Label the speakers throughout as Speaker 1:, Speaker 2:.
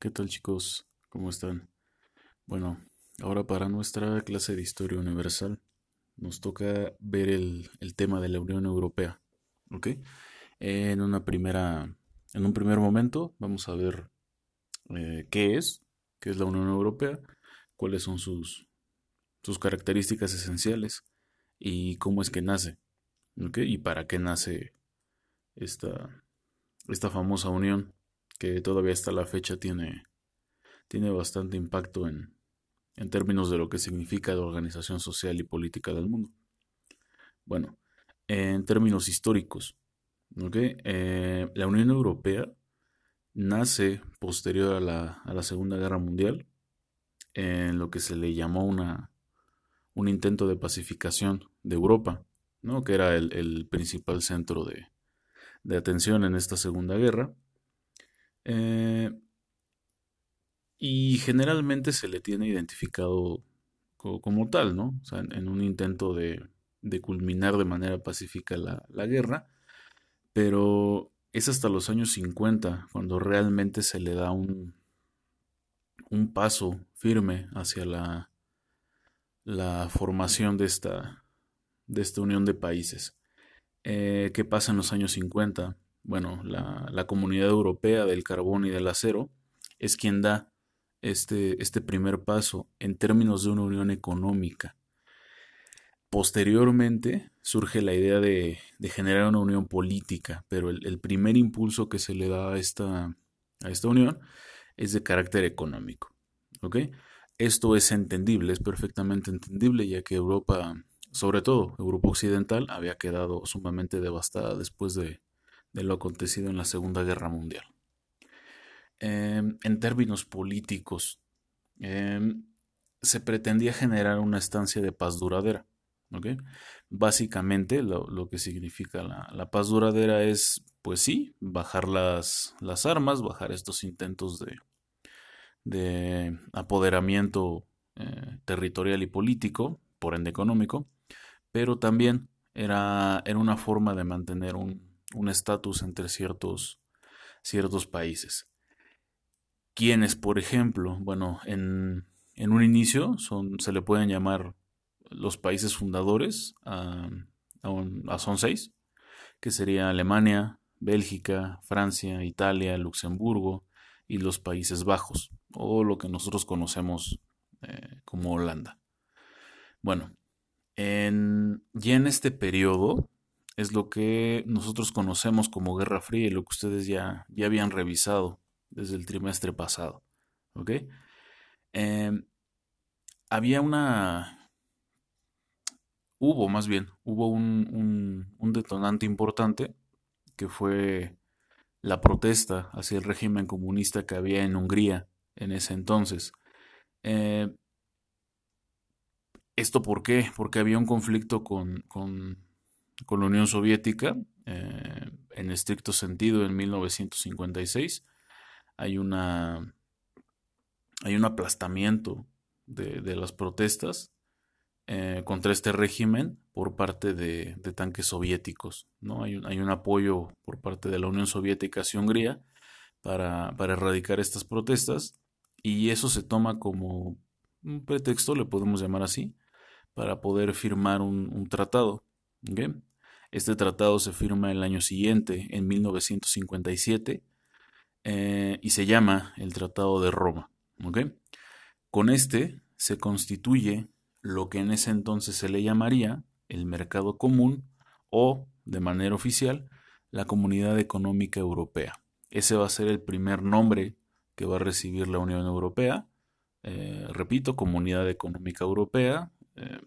Speaker 1: ¿qué tal chicos? ¿Cómo están? Bueno, ahora para nuestra clase de historia universal nos toca ver el, tema de la Unión Europea, ¿ok? En una primera, en un primer momento vamos a ver eh, qué es, qué es la Unión Europea, cuáles son sus, sus características esenciales y cómo es que nace, ¿ok? Y para qué nace esta, esta famosa unión que todavía hasta la fecha tiene, tiene bastante impacto en, en términos de lo que significa la organización social y política del mundo. Bueno, en términos históricos, eh, la Unión Europea nace posterior a la, a la, Segunda Guerra Mundial en lo que se le llamó una, un intento de pacificación de Europa, ¿no? que era el, el principal centro de, de atención en esta Segunda Guerra eh, y generalmente se le tiene identificado como, tal, ¿no? O sea, en, un intento de, culminar de manera pacífica la, guerra, pero es hasta los años 50 cuando realmente se le da un, paso firme hacia la, formación de esta, de unión de países. Eh, ¿Qué pasa en los años 50? Bueno, la, Comunidad Europea del Carbón y del Acero, es quien da este, este primer paso en términos de una unión económica. Posteriormente surge la idea de, generar una unión política, pero el, primer impulso que se le da a esta, a esta unión es de carácter económico. Esto es entendible, es perfectamente entendible, ya que Europa, sobre todo Europa Occidental, había quedado sumamente devastada después de, de lo acontecido en la Segunda Guerra Mundial. Em, en términos políticos, em, se pretendía generar una estancia de paz duradera. Básicamente lo, que significa la, paz duradera es, pues sí, bajar las, las armas, bajar estos intentos de, de apoderamiento eh, territorial y político, por ende económico, pero también era, era una forma de mantener un, un estatus entre ciertos, ciertos países. Quienes, por ejemplo, bueno, en, en un inicio son, se le pueden llamar los países fundadores, a, son seis, que sería Alemania, Bélgica, Francia, Italia, Luxemburgo y los Países Bajos, o lo que nosotros conocemos eh, como Holanda. Bueno, en, ya en este periodo es lo que nosotros conocemos como Guerra Fría y lo que ustedes ya, ya habían revisado desde el trimestre pasado. ¿Ok? Em, había una... Hubo más bien, hubo un, detonante importante que fue la protesta hacia el régimen comunista que había en Hungría en ese entonces. Eh, ¿Esto por qué? Porque había un conflicto con con la Unión Soviética, eh, en estricto sentido, en 1956. Hay, una, hay un aplastamiento de, las protestas eh, contra este régimen por parte de, tanques soviéticos. ¿no? Hay, un, hay, un, apoyo por parte de la Unión Soviética hacia Hungría para, erradicar estas protestas y eso se toma como un pretexto, le podemos llamar así, para poder firmar un, tratado. Este tratado se firma el año siguiente, en 1957, eh, y se llama el Tratado de Roma. Con este se constituye lo que en ese entonces se le llamaría el mercado común o, de manera oficial, la Comunidad Económica Europea. Ese va a ser el primer nombre que va a recibir la Unión Europea. Eh, repito, Comunidad Económica Europea. Eh,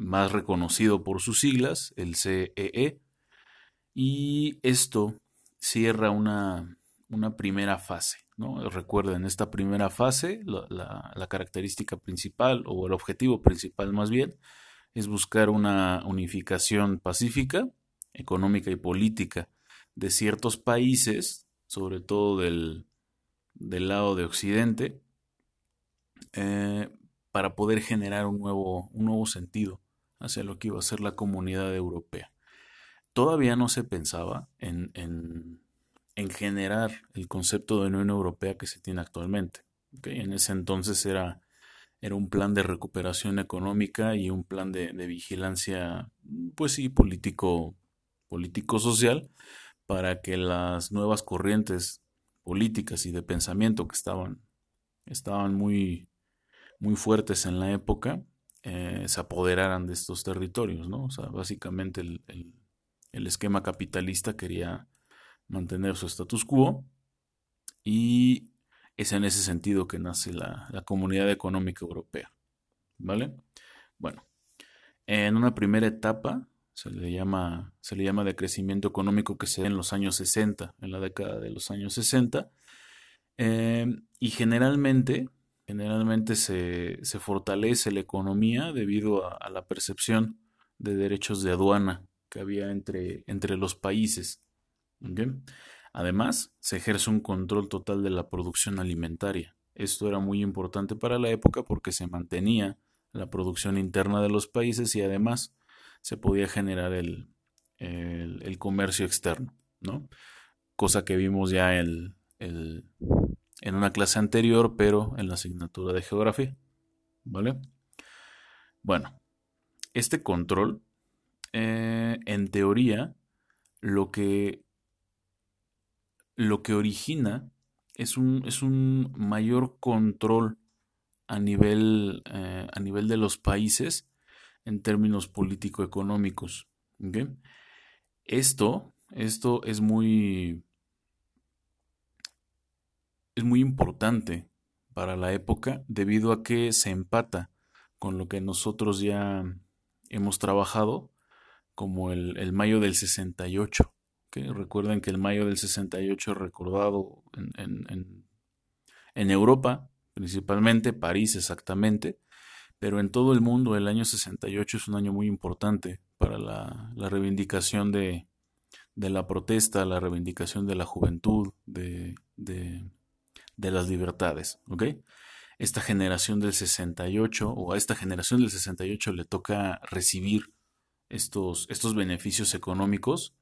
Speaker 1: más reconocido por sus siglas, el CEE, e, y esto cierra una, una primera fase. ¿no? Recuerden, esta primera fase, la, característica principal o el objetivo principal más bien, es buscar una unificación pacífica, económica y política de ciertos países, sobre todo del, del lado de Occidente, eh, para poder generar un nuevo, un nuevo sentido hacia lo que iba a ser la comunidad europea. Todavía no se pensaba en, en generar el concepto de Unión Europea que se tiene actualmente. En ese entonces era, era un plan de recuperación económica y un plan de, vigilancia, pues sí, político, político-social, para que las nuevas corrientes políticas y de pensamiento que estaban, estaban muy, muy fuertes en la época, eh, se apoderaran de estos territorios, ¿no? O sea, básicamente el, el esquema capitalista quería mantener su status quo y es en ese sentido que nace la, Comunidad Económica Europea. ¿Vale? Bueno, en una primera etapa se le llama, se le llama de crecimiento económico que se da en los años 60, en la década de los años 60, eh, y generalmente, generalmente se, fortalece la economía debido a, la percepción de derechos de aduana que había entre, entre los países. Además, se ejerce un control total de la producción alimentaria. Esto era muy importante para la época porque se mantenía la producción interna de los países y además se podía generar el, el, comercio externo, ¿no? Cosa que vimos ya el, en una clase anterior, pero en la asignatura de geografía, ¿vale? Bueno, este control, eh, en teoría, lo que lo que origina es un, es un mayor control a nivel, eh, a nivel de los países en términos político-económicos. Esto, esto es muy, es muy importante para la época debido a que se empata con lo que nosotros ya hemos trabajado como el, el mayo del 68 recuerden que el mayo del 68 recordado en, Europa, principalmente, París exactamente, pero en todo el mundo el año 68 es un año muy importante para la, reivindicación de, la protesta, la reivindicación de la juventud, de, las libertades. Esta generación del 68 o a esta generación del 68 le toca recibir estos, estos beneficios económicos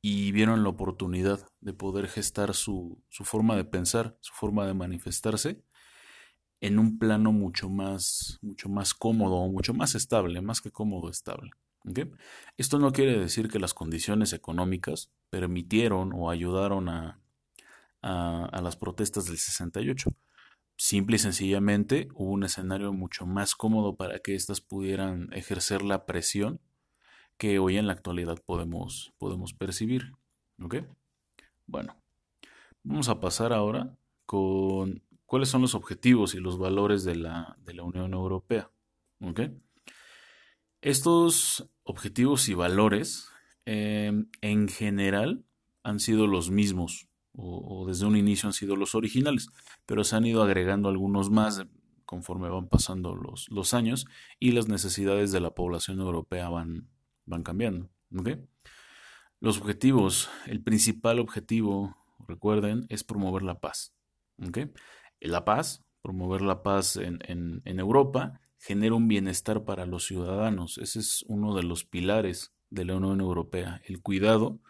Speaker 1: y vieron la oportunidad de poder gestar su, forma de pensar, su forma de manifestarse en un plano mucho más, mucho más cómodo, mucho más estable, más que cómodo, estable. Esto no quiere decir que las condiciones económicas permitieron o ayudaron a, a, las protestas del 68. Simple y sencillamente hubo un escenario mucho más cómodo para que éstas pudieran ejercer la presión que hoy en la actualidad podemos, podemos percibir. ¿Ok? Bueno, vamos a pasar ahora con cuáles son los objetivos y los valores de la, Unión Europea. ¿Ok? Estos objetivos y valores em, en general han sido los mismos o, desde un inicio han sido los originales, pero se han ido agregando algunos más conforme van pasando los, los años y las necesidades de la población europea van, van cambiando. Los objetivos, el principal objetivo, recuerden, es promover la paz. La paz, promover la paz en, en, Europa, genera un bienestar para los ciudadanos. Ese es uno de los pilares de la Unión Europea, el cuidado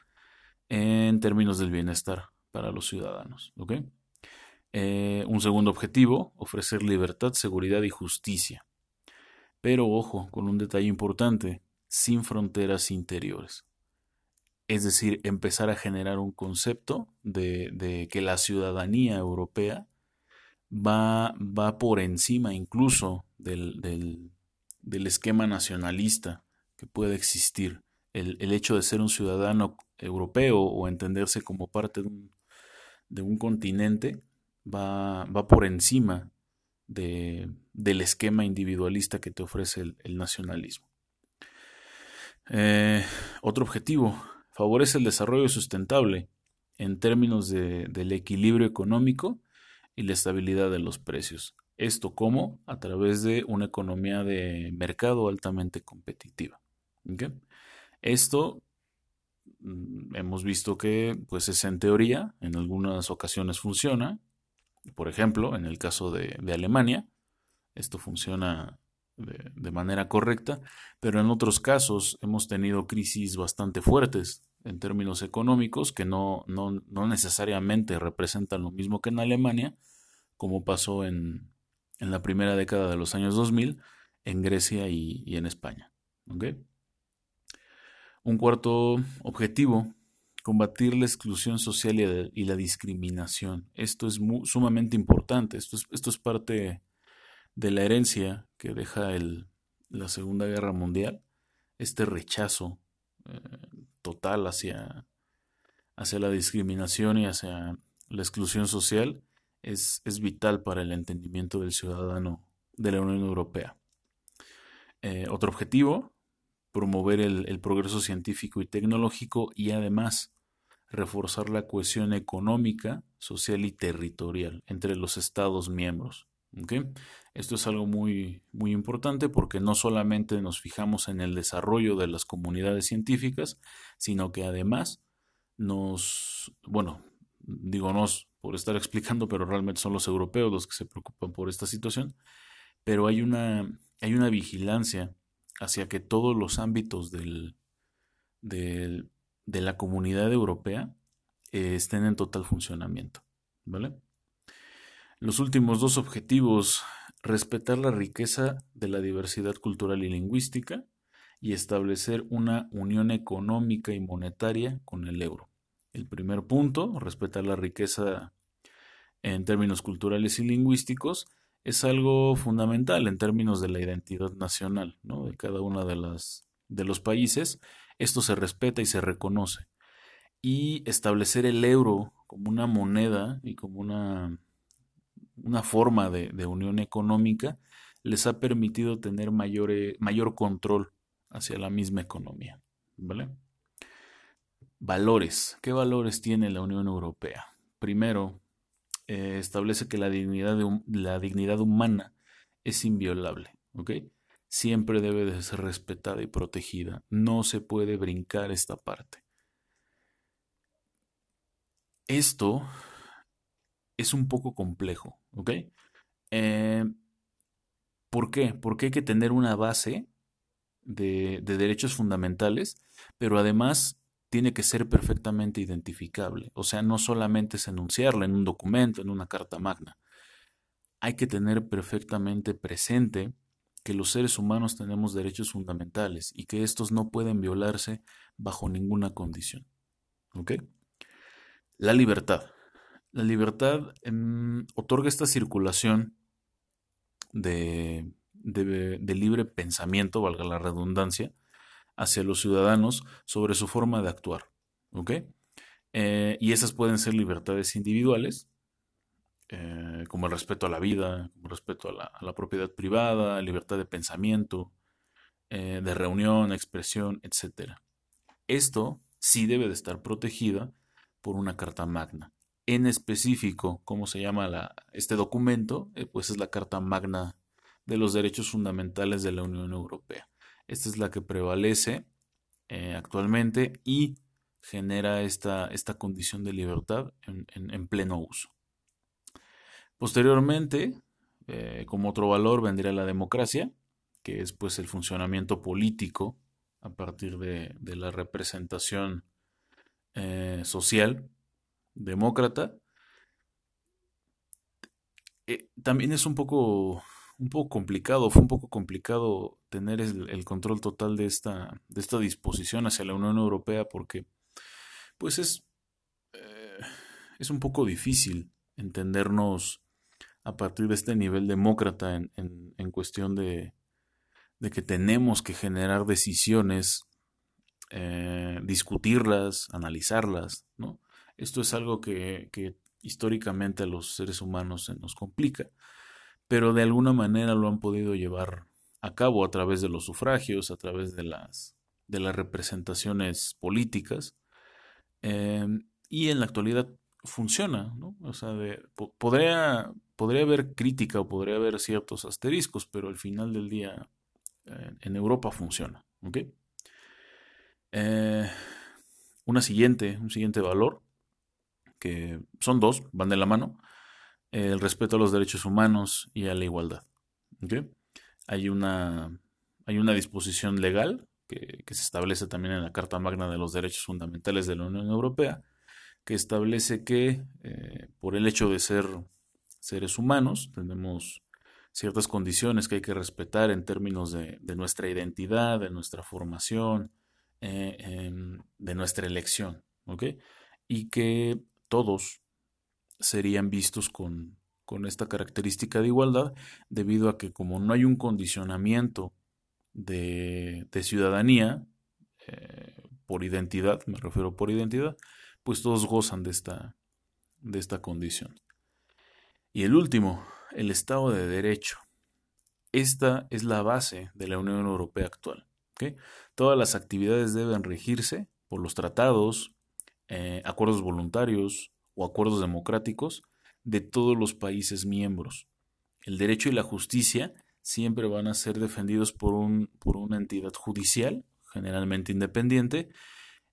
Speaker 1: en términos del bienestar para los ciudadanos. Eh, un segundo objetivo, ofrecer libertad, seguridad y justicia. Pero ojo, con un detalle importante, sin fronteras interiores. Es decir, empezar a generar un concepto de, que la ciudadanía europea va, va por encima incluso del, del, esquema nacionalista que puede existir. El, hecho de ser un ciudadano europeo o entenderse como parte de un, de un continente va, va, por encima de, del esquema individualista que te ofrece el nacionalismo. Eh, otro objetivo, favorece el desarrollo sustentable en términos de, del equilibrio económico y la estabilidad de los precios. Esto como a través de una economía de mercado altamente competitiva. Esto hemos visto que pues es en teoría, en algunas ocasiones funciona. Por ejemplo, en el caso de, Alemania, esto funciona de, manera correcta, pero en otros casos hemos tenido crisis bastante fuertes en términos económicos, que no, no, necesariamente representan lo mismo que en Alemania, como pasó en, en, la primera década de los años 2000 en Grecia y, en España. Un cuarto objetivo, combatir la exclusión social y, la discriminación. Esto es sumamente importante, esto es, parte de la herencia que deja la Segunda Guerra Mundial, este rechazo eh, total hacia, hacia la discriminación y hacia la exclusión social es, es, vital para el entendimiento del ciudadano de la Unión Europea. Eh, otro objetivo, promover el, progreso científico y tecnológico y además reforzar la cohesión económica, social y territorial entre los Estados miembros. Esto es algo muy, muy importante porque no solamente nos fijamos en el desarrollo de las comunidades científicas, sino que además nos, bueno, digo nos por estar explicando, pero realmente son los europeos los que se preocupan por esta situación, pero hay una, hay una vigilancia hacia que todos los ámbitos del, de la comunidad europea eh, estén en total funcionamiento, ¿vale? Los últimos dos objetivos, respetar la riqueza de la diversidad cultural y lingüística y establecer una unión económica y monetaria con el euro. El primer punto, respetar la riqueza en términos culturales y lingüísticos, es algo fundamental en términos de la identidad nacional ¿no? de cada uno de, de los países. Esto se respeta y se reconoce. Y establecer el euro como una moneda y como una una forma de, unión económica, les ha permitido tener mayor, mayor control hacia la misma economía. ¿Vale? Valores. ¿Qué valores tiene la Unión Europea? Primero, eh, establece que la dignidad, de, la dignidad humana es inviolable. ¿ok? Siempre debe de ser respetada y protegida. No se puede brincar esta parte. Esto es un poco complejo, ¿ok? Eh, ¿Por qué? Porque hay que tener una base de, derechos fundamentales, pero además tiene que ser perfectamente identificable. O sea, no solamente es enunciarla en un documento, en una carta magna. Hay que tener perfectamente presente que los seres humanos tenemos derechos fundamentales y que estos no pueden violarse bajo ninguna condición. ¿Ok? La libertad. La libertad em, otorga esta circulación de, libre pensamiento, valga la redundancia, hacia los ciudadanos sobre su forma de actuar. ¿Ok? Eh, y esas pueden ser libertades individuales, eh, como el respeto a la vida, como el respeto a la, propiedad privada, libertad de pensamiento, eh, de reunión, expresión, etc. Esto sí debe de estar protegida por una carta magna en específico, ¿cómo se llama la, este documento? Pues es la Carta Magna de los Derechos Fundamentales de la Unión Europea. Esta es la que prevalece eh, actualmente y genera esta, esta, condición de libertad en, pleno uso. Posteriormente, eh, como otro valor, vendría la democracia, que es pues el funcionamiento político a partir de, la representación social demócrata, eh, también es un poco, un poco complicado, fue un poco complicado tener el, control total de esta, de esta disposición hacia la Unión Europea porque pues es, eh, es un poco difícil entendernos a partir de este nivel demócrata en, en, cuestión de, de, que tenemos que generar decisiones, eh, discutirlas, analizarlas, ¿no? Esto es algo que, históricamente a los seres humanos se nos complica, pero de alguna manera lo han podido llevar a cabo a través de los sufragios, a través de las, de las representaciones políticas, em, y en la actualidad funciona, ¿no? O sea, podría, podría haber crítica o podría haber ciertos asteriscos, pero al final del día en Europa funciona, ¿ok? Eh, una siguiente, un siguiente valor que son dos, van de la mano, el respeto a los derechos humanos y a la igualdad. Hay, una, hay una disposición legal, que que, se establece también en la Carta Magna de los Derechos Fundamentales de la Unión Europea, que establece que eh, por el hecho de ser seres humanos tenemos ciertas condiciones que hay que respetar en términos de, nuestra identidad, de nuestra formación, eh, em, de nuestra elección. Y que todos serían vistos con, con esta característica de igualdad debido a que como no hay un condicionamiento de, ciudadanía eh, por identidad, me refiero por identidad, pues todos gozan de esta, de esta condición. Y el último, el Estado de Derecho. Esta es la base de la Unión Europea actual. Todas las actividades deben regirse por los tratados, eh, acuerdos voluntarios o acuerdos democráticos de todos los países miembros. El derecho y la justicia siempre van a ser defendidos por, un, por una entidad judicial, generalmente independiente,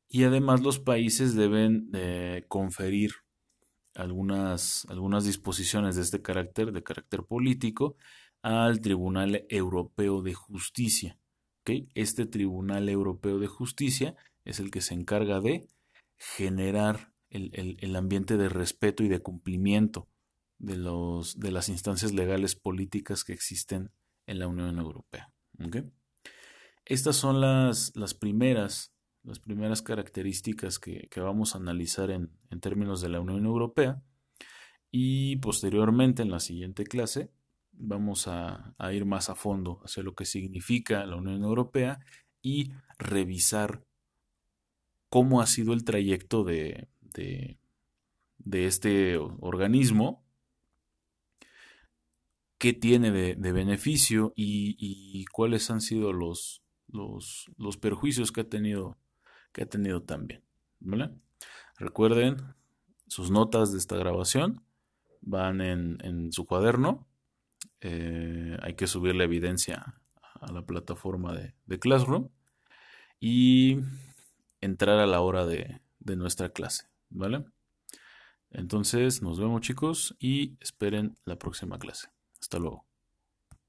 Speaker 1: y además los países deben eh, conferir algunas, algunas disposiciones de este carácter, de carácter político, al Tribunal Europeo de Justicia. Este Tribunal Europeo de Justicia es el que se encarga de generar el, ambiente de respeto y de cumplimiento de, los, de las instancias legales políticas que existen en la Unión Europea. Estas son las, las, primeras, las primeras características que, vamos a analizar en, términos de la Unión Europea y posteriormente en la siguiente clase vamos a, ir más a fondo hacia lo que significa la Unión Europea y revisar cómo ha sido el trayecto de, de, este organismo, qué tiene de, beneficio y, cuáles han sido los, los, perjuicios que ha tenido, que ha tenido también. Recuerden, sus notas de esta grabación van en, su cuaderno. Eh, hay que subir la evidencia a la plataforma de, de Classroom y entrar a la hora de nuestra clase. ¿Vale? Entonces, nos vemos chicos y esperen la próxima clase. Hasta luego.